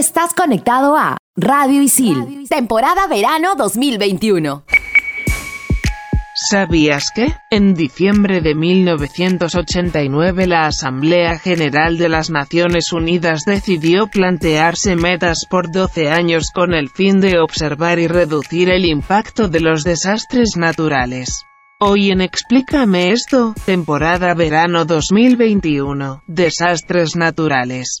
estás conectado a Radio Isil, temporada verano 2021. ¿Sabías que? En diciembre de 1989 la Asamblea General de las Naciones Unidas decidió plantearse metas por 12 años con el fin de observar y reducir el impacto de los desastres naturales. Hoy en Explícame esto, temporada verano 2021, desastres naturales.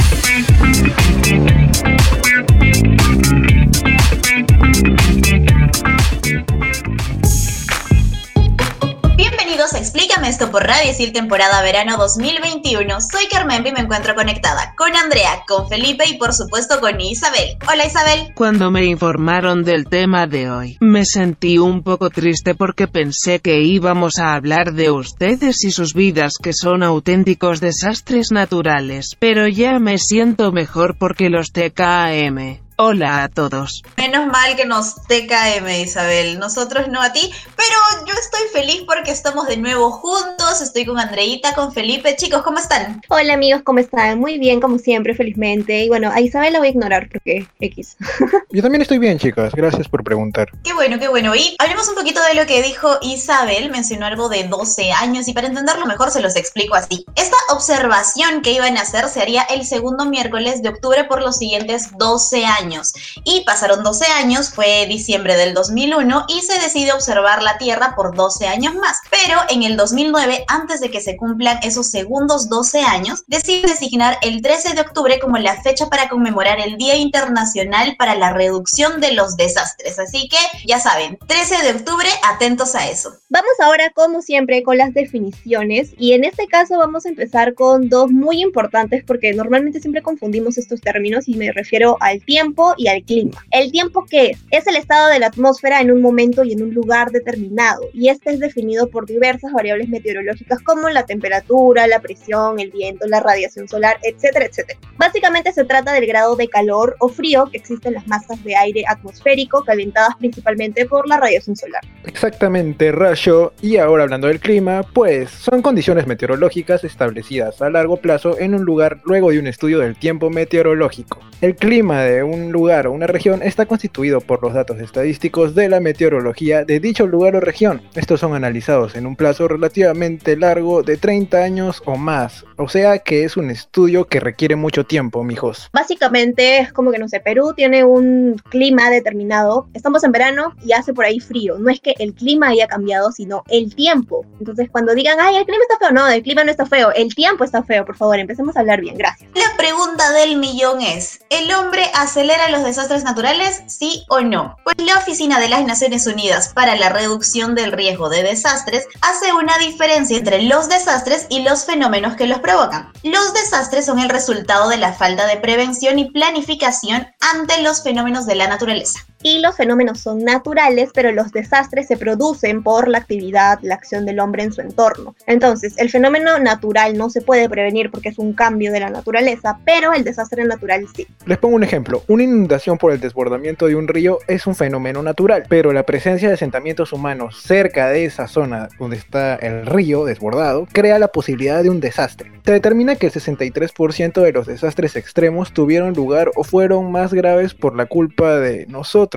Explícame esto por Radio temporada verano 2021. Soy Carmen y me encuentro conectada con Andrea, con Felipe y por supuesto con Isabel. Hola Isabel. Cuando me informaron del tema de hoy, me sentí un poco triste porque pensé que íbamos a hablar de ustedes y sus vidas que son auténticos desastres naturales, pero ya me siento mejor porque los TKM. Hola a todos. Menos mal que nos TKM Isabel, nosotros no a ti, pero yo estoy feliz porque estamos de nuevo juntos, estoy con Andreita, con Felipe. Chicos, ¿cómo están? Hola amigos, ¿cómo están? Muy bien, como siempre, felizmente. Y bueno, a Isabel la voy a ignorar porque X. Yo también estoy bien, chicas. Gracias por preguntar. Qué bueno, qué bueno. Y hablemos un poquito de lo que dijo Isabel, mencionó algo de 12 años y para entenderlo mejor se los explico así. Esta observación que iban a hacer se haría el segundo miércoles de octubre por los siguientes 12 años. Y pasaron 12 años, fue diciembre del 2001 y se decide observar la Tierra por 12 años más. Pero en el 2009, antes de que se cumplan esos segundos 12 años, decide designar el 13 de octubre como la fecha para conmemorar el Día Internacional para la Reducción de los Desastres. Así que ya saben, 13 de octubre, atentos a eso. Vamos ahora, como siempre, con las definiciones. Y en este caso vamos a empezar con dos muy importantes porque normalmente siempre confundimos estos términos y me refiero al tiempo y al clima. ¿El tiempo qué es? Es el estado de la atmósfera en un momento y en un lugar determinado, y este es definido por diversas variables meteorológicas como la temperatura, la presión, el viento, la radiación solar, etcétera, etcétera. Básicamente se trata del grado de calor o frío que existen las masas de aire atmosférico calentadas principalmente por la radiación solar. Exactamente, Rayo. Y ahora hablando del clima, pues son condiciones meteorológicas establecidas a largo plazo en un lugar luego de un estudio del tiempo meteorológico. El clima de un lugar o una región está constituido por los datos estadísticos de la meteorología de dicho lugar o región. Estos son analizados en un plazo relativamente largo de 30 años o más. O sea que es un estudio que requiere mucho tiempo, mijos. Básicamente es como que, no sé, Perú tiene un clima determinado. Estamos en verano y hace por ahí frío. No es que el clima haya cambiado, sino el tiempo. Entonces, cuando digan, ay, el clima está feo, no, el clima no está feo, el tiempo está feo, por favor, empecemos a hablar bien, gracias. La pregunta del millón es, ¿el hombre acelera los desastres naturales, sí o no? Pues la Oficina de las Naciones Unidas para la Reducción del Riesgo de Desastres hace una diferencia entre los desastres y los fenómenos que los provocan. Los desastres son el resultado de la falta de prevención y planificación ante los fenómenos de la naturaleza. Y los fenómenos son naturales, pero los desastres se producen por la actividad, la acción del hombre en su entorno. Entonces, el fenómeno natural no se puede prevenir porque es un cambio de la naturaleza, pero el desastre natural sí. Les pongo un ejemplo. Una inundación por el desbordamiento de un río es un fenómeno natural, pero la presencia de asentamientos humanos cerca de esa zona donde está el río desbordado crea la posibilidad de un desastre. Se determina que el 63% de los desastres extremos tuvieron lugar o fueron más graves por la culpa de nosotros,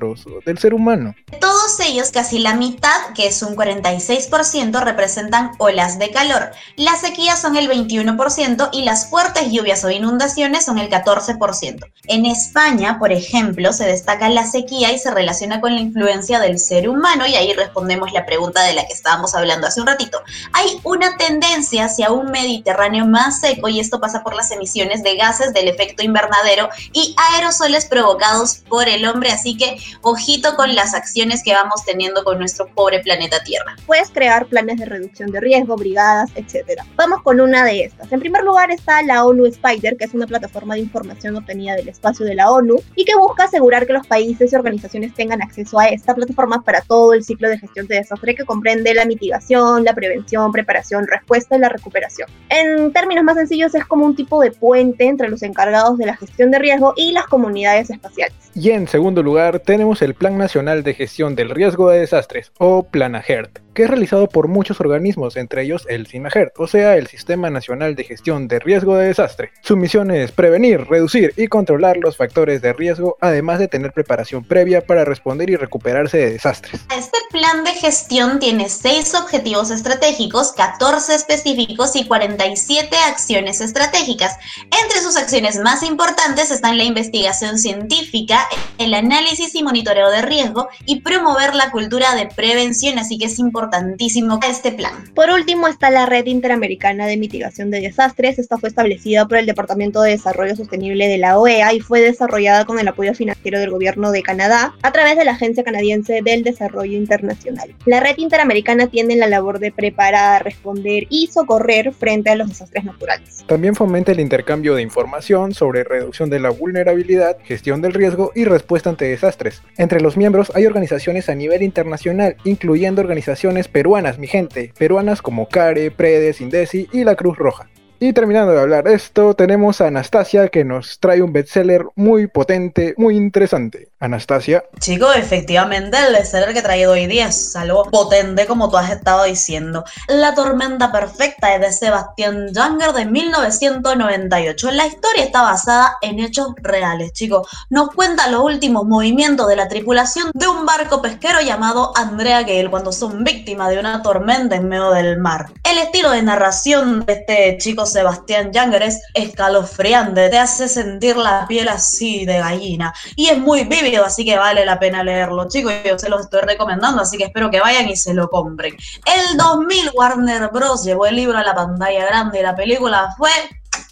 del ser humano. Todos ellos, casi la mitad, que es un 46%, representan olas de calor. Las sequías son el 21% y las fuertes lluvias o inundaciones son el 14%. En España, por ejemplo, se destaca la sequía y se relaciona con la influencia del ser humano y ahí respondemos la pregunta de la que estábamos hablando hace un ratito. Hay una tendencia hacia un Mediterráneo más seco y esto pasa por las emisiones de gases del efecto invernadero y aerosoles provocados por el hombre, así que ojito con las acciones que vamos teniendo con nuestro pobre planeta Tierra. Puedes crear planes de reducción de riesgo, brigadas, etc. Vamos con una de estas. En primer lugar está la ONU Spider, que es una plataforma de información obtenida del espacio de la ONU y que busca asegurar que los países y organizaciones tengan acceso a esta plataforma para todo el ciclo de gestión de desastre que comprende la mitigación, la prevención, preparación, respuesta y la recuperación. En términos más sencillos es como un tipo de puente entre los encargados de la gestión de riesgo y las comunidades espaciales. Y en segundo lugar tenemos el Plan Nacional de Gestión del Riesgo de Desastres, o PLANAGERT, que es realizado por muchos organismos, entre ellos el CINAGERT, o sea, el Sistema Nacional de Gestión de Riesgo de Desastre. Su misión es prevenir, reducir y controlar los factores de riesgo, además de tener preparación previa para responder y recuperarse de desastres. Este plan de gestión tiene seis objetivos estratégicos, 14 específicos y 47 acciones estratégicas. Entre sus acciones más importantes están la investigación científica, el análisis y monitoreo de riesgo y promover la cultura de prevención, así que es importantísimo este plan. Por último está la Red Interamericana de Mitigación de Desastres. Esta fue establecida por el Departamento de Desarrollo Sostenible de la OEA y fue desarrollada con el apoyo financiero del gobierno de Canadá a través de la Agencia Canadiense del Desarrollo Internacional. La Red Interamericana tiene la labor de preparar, responder y socorrer frente a los desastres naturales. También fomenta el intercambio de información sobre reducción de la vulnerabilidad, gestión del riesgo y respuesta ante desastres. Entre los miembros hay organizaciones a nivel internacional, incluyendo organizaciones peruanas, mi gente, peruanas como CARE, PREDES, INDECI y la Cruz Roja. Y terminando de hablar esto, tenemos a Anastasia que nos trae un bestseller muy potente, muy interesante. Anastasia. Chico, efectivamente, el bestseller que he traído hoy día es algo potente como tú has estado diciendo. La tormenta perfecta es de Sebastián Younger de 1998. La historia está basada en hechos reales, chicos. Nos cuenta los últimos movimientos de la tripulación de un barco pesquero llamado Andrea Gale cuando son víctimas de una tormenta en medio del mar. El estilo de narración de este chico Sebastián Younger es escalofriante, te hace sentir la piel así de gallina y es muy vívido, así que vale la pena leerlo, chicos. Yo se los estoy recomendando, así que espero que vayan y se lo compren. El 2000 Warner Bros. llevó el libro a la pantalla grande y la película fue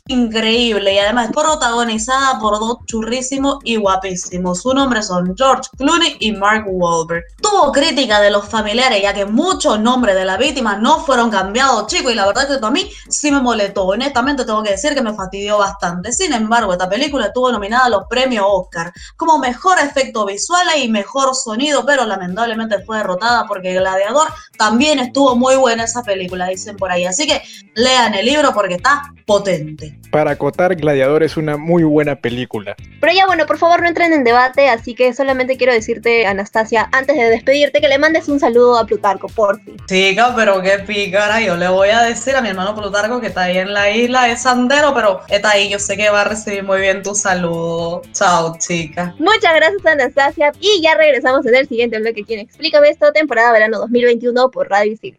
increíble y además protagonizada por dos churrísimos y guapísimos. Su nombre son George Clooney y Mark Wahlberg. Tuvo crítica de los familiares ya que muchos nombres de la víctima no fueron cambiados, chicos, y la verdad que a mí sí me molestó. Honestamente tengo que decir que me fastidió bastante. Sin embargo, esta película estuvo nominada a los premios Oscar como mejor efecto visual y mejor sonido, pero lamentablemente fue derrotada porque Gladiador también estuvo muy buena esa película, dicen por ahí. Así que lean el libro porque está potente. Para acotar, Gladiador es una muy buena película. Pero ya bueno, por favor no entren en debate, así que solamente quiero decirte, Anastasia, antes de despedirte, que le mandes un saludo a Plutarco, por fin. Chica, pero qué pícara, yo le voy a decir a mi hermano Plutarco que está ahí en la isla de Sandero, pero está ahí, yo sé que va a recibir muy bien tu saludo. Chao, chica. Muchas gracias, Anastasia, y ya regresamos en el siguiente bloque. ¿Quién explícame esto? Temporada verano 2021 por Radio Isil.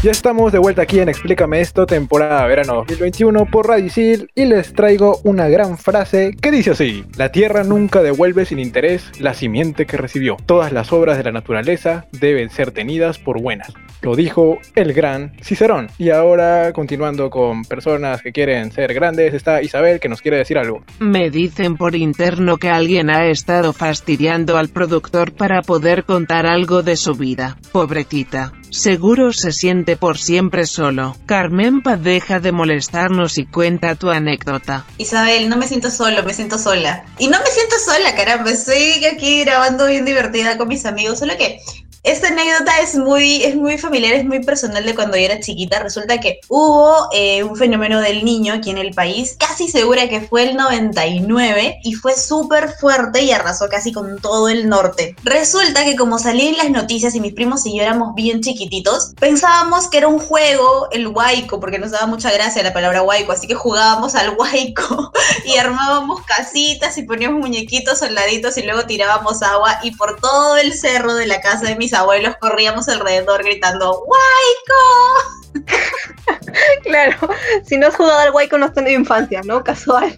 Ya estamos de vuelta aquí en Explícame esto, temporada verano 2021 por Radicil y les traigo una gran frase que dice así: La tierra nunca devuelve sin interés la simiente que recibió. Todas las obras de la naturaleza deben ser tenidas por buenas. Lo dijo el gran Cicerón. Y ahora, continuando con personas que quieren ser grandes, está Isabel que nos quiere decir algo. Me dicen por interno que alguien ha estado fastidiando al productor para poder contar algo de su vida. Pobrecita. Seguro se siente por siempre solo. Carmen deja de molestarnos y cuenta tu anécdota. Isabel, no me siento solo, me siento sola. Y no me siento sola, caramba, estoy aquí grabando bien divertida con mis amigos, solo que esta anécdota es muy, es muy familiar, es muy personal de cuando yo era chiquita. Resulta que hubo eh, un fenómeno del niño aquí en el país, casi segura que fue el 99, y fue súper fuerte y arrasó casi con todo el norte. Resulta que como salí en las noticias y mis primos y yo éramos bien chiquititos, pensábamos que era un juego, el huaico, porque nos daba mucha gracia la palabra huaico, así que jugábamos al huaico y armábamos casitas y poníamos muñequitos soldaditos y luego tirábamos agua y por todo el cerro de la casa de mis abuelos corríamos alrededor gritando ¡Waiko! claro, si no has jugado al Waiko no has tenido infancia, ¿no? Casual.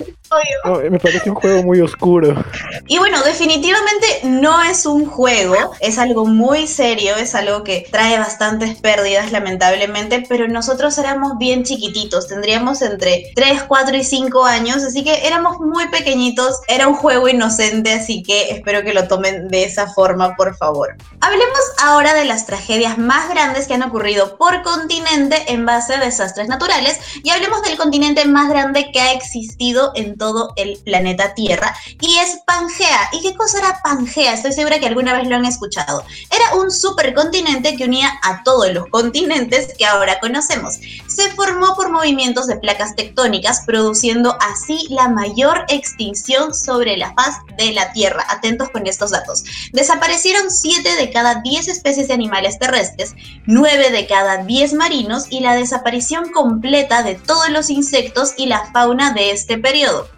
me parece un juego muy oscuro. Y bueno, definitivamente no es un juego, es algo muy serio, es algo que trae bastantes pérdidas lamentablemente, pero nosotros éramos bien chiquititos, tendríamos entre 3, 4 y 5 años, así que éramos muy pequeñitos, era un juego inocente, así que espero que lo tomen de esa forma, por favor. Hablemos ahora de las tragedias más grandes que han ocurrido por continente en base a desastres naturales y hablemos del continente más grande que ha existido en todo el planeta Tierra y es Pangea. ¿Y qué cosa era Pangea? Estoy segura que alguna vez lo han escuchado. Era un supercontinente que unía a todos los continentes que ahora conocemos. Se formó por movimientos de placas tectónicas, produciendo así la mayor extinción sobre la faz de la Tierra. Atentos con estos datos. Desaparecieron 7 de cada 10 especies de animales terrestres, 9 de cada 10 marinos y la desaparición completa de todos los insectos y la fauna de este periodo.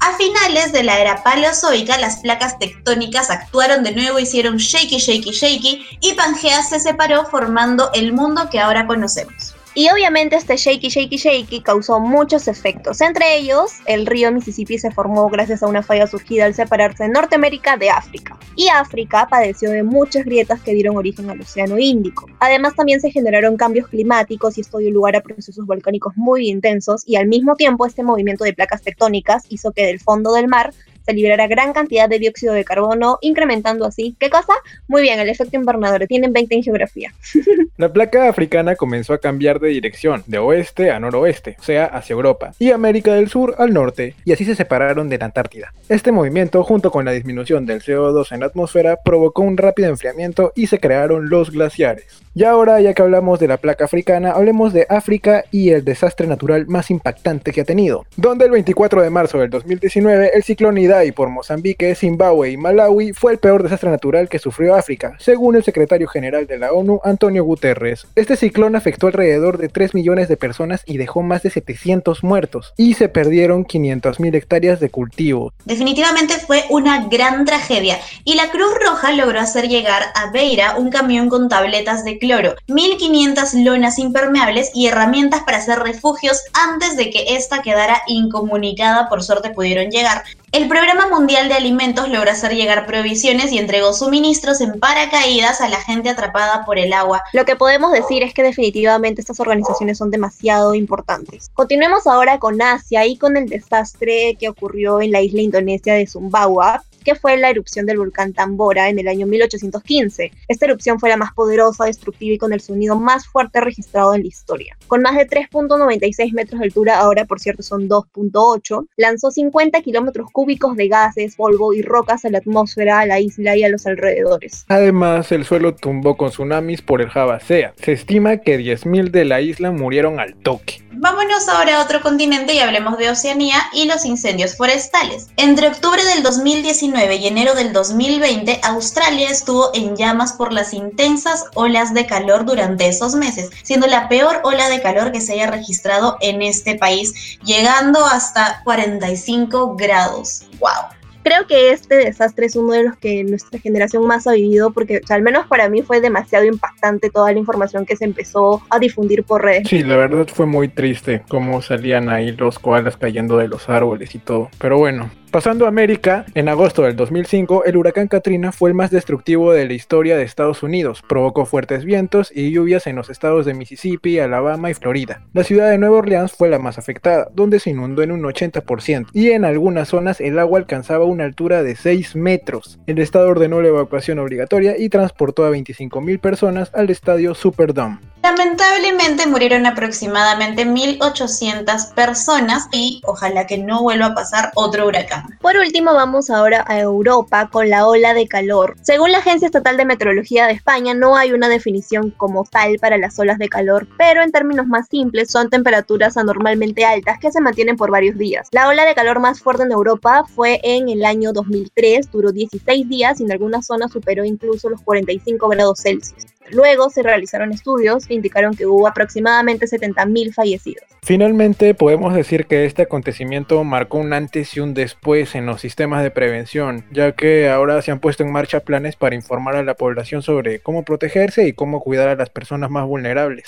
A finales de la era paleozoica, las placas tectónicas actuaron de nuevo, hicieron shaky, shaky, shaky y Pangea se separó formando el mundo que ahora conocemos. Y obviamente este shaky, shaky, shaky causó muchos efectos. Entre ellos, el río Mississippi se formó gracias a una falla surgida al separarse Norteamérica de África. Y África padeció de muchas grietas que dieron origen al Océano Índico. Además, también se generaron cambios climáticos y esto dio lugar a procesos volcánicos muy intensos. Y al mismo tiempo, este movimiento de placas tectónicas hizo que del fondo del mar se liberará gran cantidad de dióxido de carbono, incrementando así, ¿qué cosa? Muy bien, el efecto invernadero, tienen 20 en geografía. La placa africana comenzó a cambiar de dirección, de oeste a noroeste, o sea, hacia Europa, y América del Sur al norte, y así se separaron de la Antártida. Este movimiento, junto con la disminución del CO2 en la atmósfera, provocó un rápido enfriamiento y se crearon los glaciares. Y ahora, ya que hablamos de la placa africana, hablemos de África y el desastre natural más impactante que ha tenido, donde el 24 de marzo del 2019 el ciclón Idai por Mozambique, Zimbabue y Malawi fue el peor desastre natural que sufrió África, según el secretario general de la ONU, Antonio Guterres. Este ciclón afectó alrededor de 3 millones de personas y dejó más de 700 muertos, y se perdieron 500.000 hectáreas de cultivo. Definitivamente fue una gran tragedia, y la Cruz Roja logró hacer llegar a Beira un camión con tabletas de cloro, 1500 lonas impermeables y herramientas para hacer refugios antes de que esta quedara incomunicada. Por suerte pudieron llegar. El Programa Mundial de Alimentos logró hacer llegar provisiones y entregó suministros en paracaídas a la gente atrapada por el agua. Lo que podemos decir es que definitivamente estas organizaciones son demasiado importantes. Continuemos ahora con Asia y con el desastre que ocurrió en la isla indonesia de Sumbawa, que fue la erupción del volcán Tambora en el año 1815. Esta erupción fue la más poderosa, destructiva y con el sonido más fuerte registrado en la historia. Con más de 3.96 metros de altura, ahora por cierto son 2.8, lanzó 50 kilómetros cúbicos de gases, polvo y rocas a la atmósfera, a la isla y a los alrededores. Además, el suelo tumbó con tsunamis por el Sea. Se estima que 10.000 de la isla murieron al toque. Vámonos ahora a otro continente y hablemos de Oceanía y los incendios forestales. Entre octubre del 2019 y enero del 2020, Australia estuvo en llamas por las intensas olas de calor durante esos meses, siendo la peor ola de calor que se haya registrado en este país, llegando hasta 45 grados. ¡Wow! creo que este desastre es uno de los que nuestra generación más ha vivido, porque al menos para mí fue demasiado impactante toda la información que se empezó a difundir por redes. Sí, la verdad fue muy triste cómo salían ahí los koalas cayendo de los árboles y todo. Pero bueno, Pasando a América, en agosto del 2005, el huracán Katrina fue el más destructivo de la historia de Estados Unidos. Provocó fuertes vientos y lluvias en los estados de Mississippi, Alabama y Florida. La ciudad de Nueva Orleans fue la más afectada, donde se inundó en un 80%, y en algunas zonas el agua alcanzaba una altura de 6 metros. El estado ordenó la evacuación obligatoria y transportó a 25.000 personas al estadio Superdome. Lamentablemente murieron aproximadamente 1.800 personas y ojalá que no vuelva a pasar otro huracán. Por último, vamos ahora a Europa con la ola de calor. Según la Agencia Estatal de Meteorología de España, no hay una definición como tal para las olas de calor, pero en términos más simples son temperaturas anormalmente altas que se mantienen por varios días. La ola de calor más fuerte en Europa fue en el año 2003, duró 16 días y en algunas zonas superó incluso los 45 grados Celsius. Luego se realizaron estudios que indicaron que hubo aproximadamente 70.000 fallecidos. Finalmente, podemos decir que este acontecimiento marcó un antes y un después en los sistemas de prevención, ya que ahora se han puesto en marcha planes para informar a la población sobre cómo protegerse y cómo cuidar a las personas más vulnerables.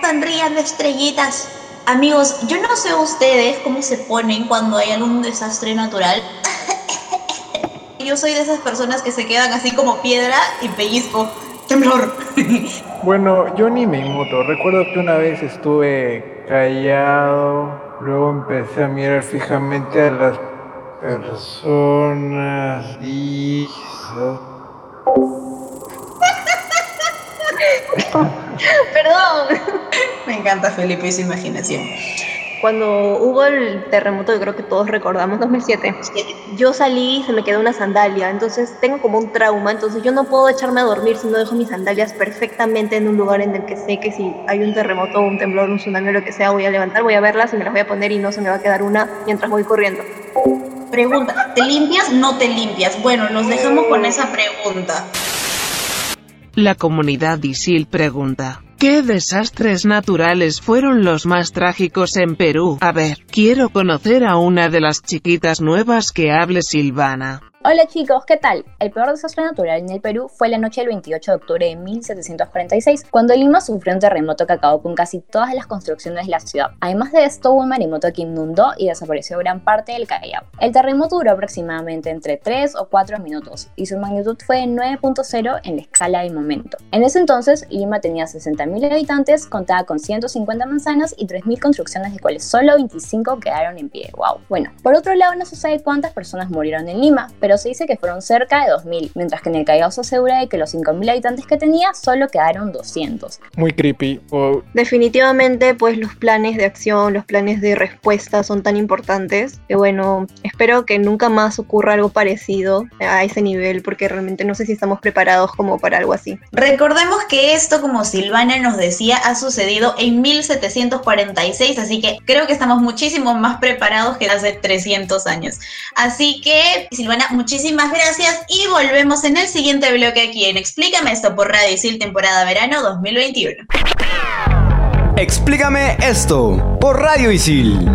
Sonrían estrellitas. Amigos, yo no sé ustedes cómo se ponen cuando hay algún desastre natural. Yo soy de esas personas que se quedan así como piedra y pellizco. Temblor. Bueno, yo ni me inmuto. Recuerdo que una vez estuve callado, luego empecé a mirar fijamente a las personas y... Perdón. Me encanta Felipe y su imaginación. Cuando hubo el terremoto, que creo que todos recordamos, 2007, yo salí y se me quedó una sandalia, entonces tengo como un trauma, entonces yo no puedo echarme a dormir si no dejo mis sandalias perfectamente en un lugar en el que sé que si hay un terremoto, un temblor, un tsunami o lo que sea, voy a levantar, voy a verlas y me las voy a poner y no se me va a quedar una mientras voy corriendo. Pregunta, ¿te limpias? No te limpias. Bueno, los dejamos con esa pregunta. La comunidad Isil pregunta. ¿Qué desastres naturales fueron los más trágicos en Perú? A ver, quiero conocer a una de las chiquitas nuevas que hable Silvana. Hola chicos, ¿qué tal? El peor desastre natural en el Perú fue la noche del 28 de octubre de 1746, cuando Lima sufrió un terremoto que acabó con casi todas las construcciones de la ciudad. Además de esto, hubo un maremoto que inundó y desapareció gran parte del Callao. El terremoto duró aproximadamente entre 3 o 4 minutos y su magnitud fue de 9.0 en la escala de momento. En ese entonces, Lima tenía 60.000 habitantes, contaba con 150 manzanas y 3.000 construcciones, de cuales solo 25 quedaron en pie. ¡Wow! Bueno, por otro lado, no se sabe cuántas personas murieron en Lima, pero se dice que fueron cerca de 2.000, mientras que en el Callao se asegura de que los 5.000 habitantes que tenía solo quedaron 200. Muy creepy. Definitivamente, pues los planes de acción, los planes de respuesta son tan importantes que bueno, espero que nunca más ocurra algo parecido a ese nivel porque realmente no sé si estamos preparados como para algo así. Recordemos que esto, como Silvana nos decía, ha sucedido en 1746, así que creo que estamos muchísimo más preparados que hace 300 años. Así que, Silvana, muchísimas gracias y volvemos en el siguiente bloque aquí en Explícame esto por Radio Isil temporada verano 2021. Explícame esto por Radio Isil.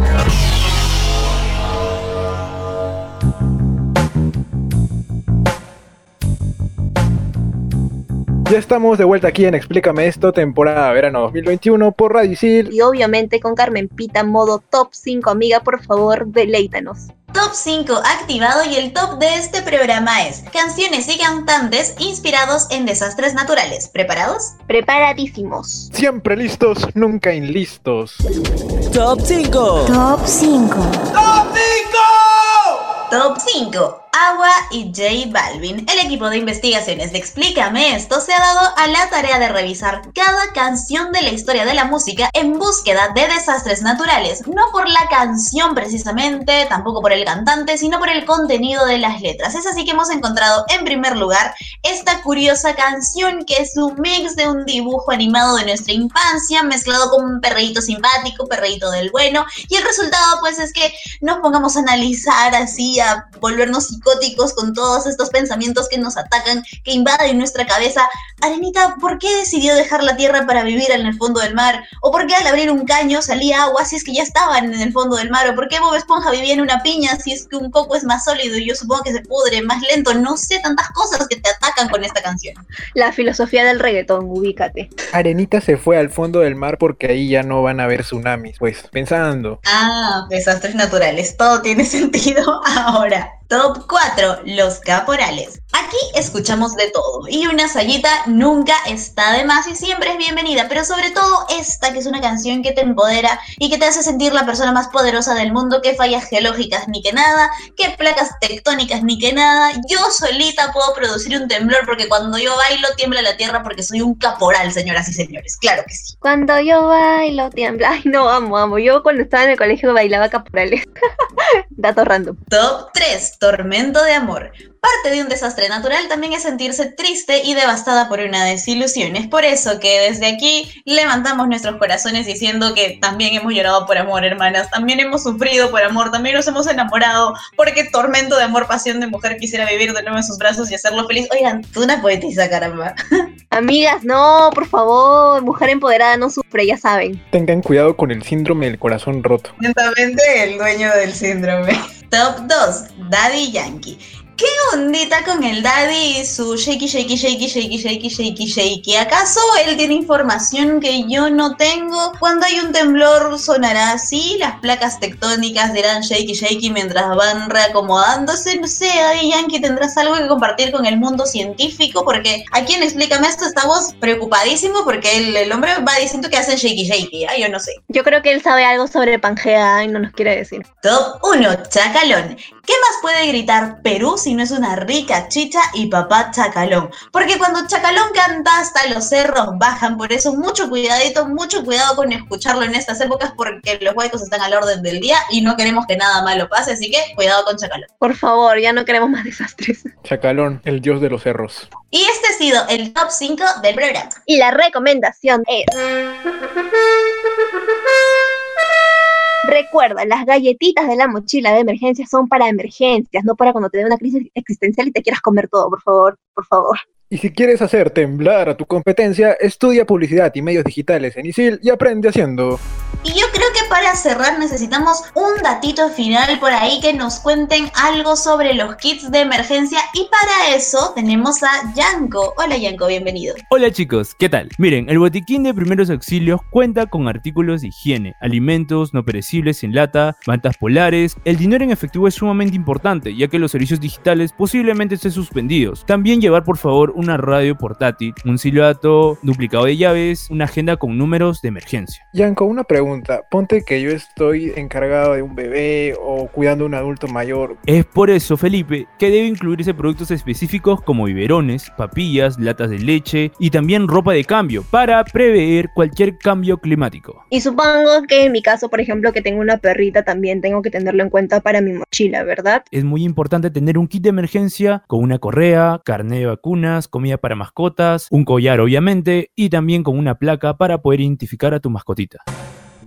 Ya estamos de vuelta aquí en Explícame esto, temporada verano 2021 por Radio Isil. Y obviamente con Carmen Pita, modo top 5, amiga, por favor, deleítanos. Top 5 activado y el top de este programa es canciones y cantantes inspirados en desastres naturales. ¿Preparados? Preparadísimos. Siempre listos, nunca inlistos. Top 5. Top 5. Top 5. Agua y J Balvin. El equipo de investigaciones de Explícame esto se ha dado a la tarea de revisar cada canción de la historia de la música en búsqueda de desastres naturales. No por la canción precisamente, tampoco por el cantante, sino por el contenido de las letras. Es así que hemos encontrado en primer lugar esta curiosa canción que es un mix de un dibujo animado de nuestra infancia mezclado con un perreíto simpático, perreíto del bueno. Y el resultado pues es que nos pongamos a analizar así, a volvernos psicóticos con todos estos pensamientos que nos atacan, que invaden nuestra cabeza. Arenita, ¿por qué decidió dejar la tierra para vivir en el fondo del mar? ¿O por qué al abrir un caño salía agua si es que ya estaban en el fondo del mar? ¿O por qué Bob Esponja vivía en una piña si es que un coco es más sólido y yo supongo que se pudre más lento? No sé, tantas cosas que te atacan con esta canción. La filosofía del reggaetón, ubícate. Arenita se fue al fondo del mar porque ahí ya no van a haber tsunamis. Pues pensando. Ah, desastres naturales. Todo tiene sentido ahora. Top 4. Los caporales. Aquí escuchamos de todo y una sayita nunca está de más y siempre es bienvenida, pero sobre todo esta que es una canción que te empodera y que te hace sentir la persona más poderosa del mundo, que fallas geológicas ni que nada, que placas tectónicas ni que nada. Yo solita puedo producir un temblor porque cuando yo bailo tiembla la tierra porque soy un caporal, señoras y señores. Claro que sí. Cuando yo bailo tiembla. Ay, no, amo, amo. Yo cuando estaba en el colegio bailaba caporales. Dato random. Top 3. Tormento de amor. Parte de un desastre natural también es sentirse triste y devastada por una desilusión. Es por eso que desde aquí levantamos nuestros corazones diciendo que también hemos llorado por amor, hermanas. También hemos sufrido por amor, también nos hemos enamorado. Porque tormento de amor, pasión de mujer quisiera vivir de nuevo en sus brazos y hacerlo feliz. Oigan, tú una poetisa, caramba. Amigas, no, por favor. Mujer empoderada no sufre, ya saben. Tengan cuidado con el síndrome del corazón roto. Lentamente el dueño del síndrome. Top 2. Daddy Yankee. ¿Qué ondita con el daddy y su shaky, shaky, shaky, shaky, shaky, shaky, shaky? ¿Acaso él tiene información que yo no tengo? Cuando hay un temblor sonará así, las placas tectónicas dirán shaky, shaky mientras van reacomodándose. No sé, ahí Yankee, ¿tendrás algo que compartir con el mundo científico? Porque aquí en Explícame esto estamos preocupadísimos porque el, el hombre va diciendo que hacen shaky, shaky. ¿ah? Yo no sé. Yo creo que él sabe algo sobre Pangea y no nos quiere decir. Top 1, Chacalón. ¿Qué más puede gritar Perú si no es una rica chicha y papá Chacalón? Porque cuando Chacalón canta hasta los cerros bajan, por eso mucho cuidadito, mucho cuidado con escucharlo en estas épocas porque los huecos están al orden del día y no queremos que nada malo pase, así que cuidado con Chacalón. Por favor, ya no queremos más desastres. Chacalón, el dios de los cerros. Y este ha sido el top 5 del programa. Y la recomendación es... Recuerda, las galletitas de la mochila de emergencia son para emergencias, no para cuando te dé una crisis existencial y te quieras comer todo, por favor, por favor. Y si quieres hacer temblar a tu competencia, estudia publicidad y medios digitales en ISIL y aprende haciendo. Y yo creo que para cerrar necesitamos un datito final por ahí que nos cuenten algo sobre los kits de emergencia y para eso tenemos a Yanko. Hola Yanko, bienvenido. Hola chicos, ¿qué tal? Miren, el botiquín de primeros auxilios cuenta con artículos de higiene, alimentos no perecibles en lata, mantas polares. El dinero en efectivo es sumamente importante ya que los servicios digitales posiblemente estén suspendidos. También llevar por favor una radio portátil, un silbato, duplicado de llaves, una agenda con números de emergencia. Yanko, una pregunta. Ponte que yo estoy encargado de un bebé o cuidando a un adulto mayor. Es por eso, Felipe, que debe incluirse productos específicos como biberones, papillas, latas de leche y también ropa de cambio para prever cualquier cambio climático. Y supongo que en mi caso, por ejemplo, que tengo una perrita, también tengo que tenerlo en cuenta para mi mochila, ¿verdad? Es muy importante tener un kit de emergencia con una correa, carnet de vacunas, comida para mascotas, un collar obviamente y también con una placa para poder identificar a tu mascotita.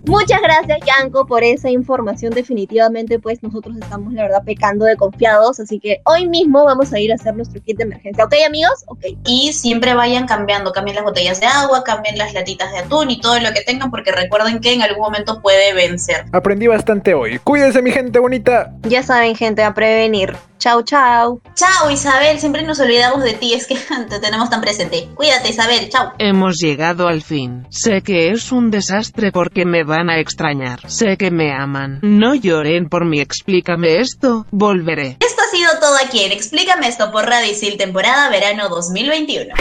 Muchas gracias, Yanko, por esa información. Definitivamente, pues nosotros estamos, la verdad, pecando de confiados. Así que hoy mismo vamos a ir a hacer nuestro kit de emergencia. ¿Ok, amigos? Ok. Y siempre vayan cambiando. Cambien las botellas de agua, cambien las latitas de atún y todo lo que tengan, porque recuerden que en algún momento puede vencer. Aprendí bastante hoy. Cuídense, mi gente bonita. Ya saben, gente, a prevenir. Chau, chau. Chau, Isabel. Siempre nos olvidamos de ti. Es que te tenemos tan presente. Cuídate, Isabel. Chau. Hemos llegado al fin. Sé que es un desastre porque me van a extrañar. Sé que me aman. No lloren por mí. Explícame esto. Volveré. Esto ha sido todo aquí en Explícame esto por Radio Isil temporada verano 2021.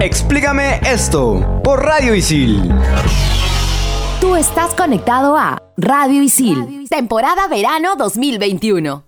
Explícame esto por Radio Isil. Tú estás conectado a Radio Isil, temporada verano 2021.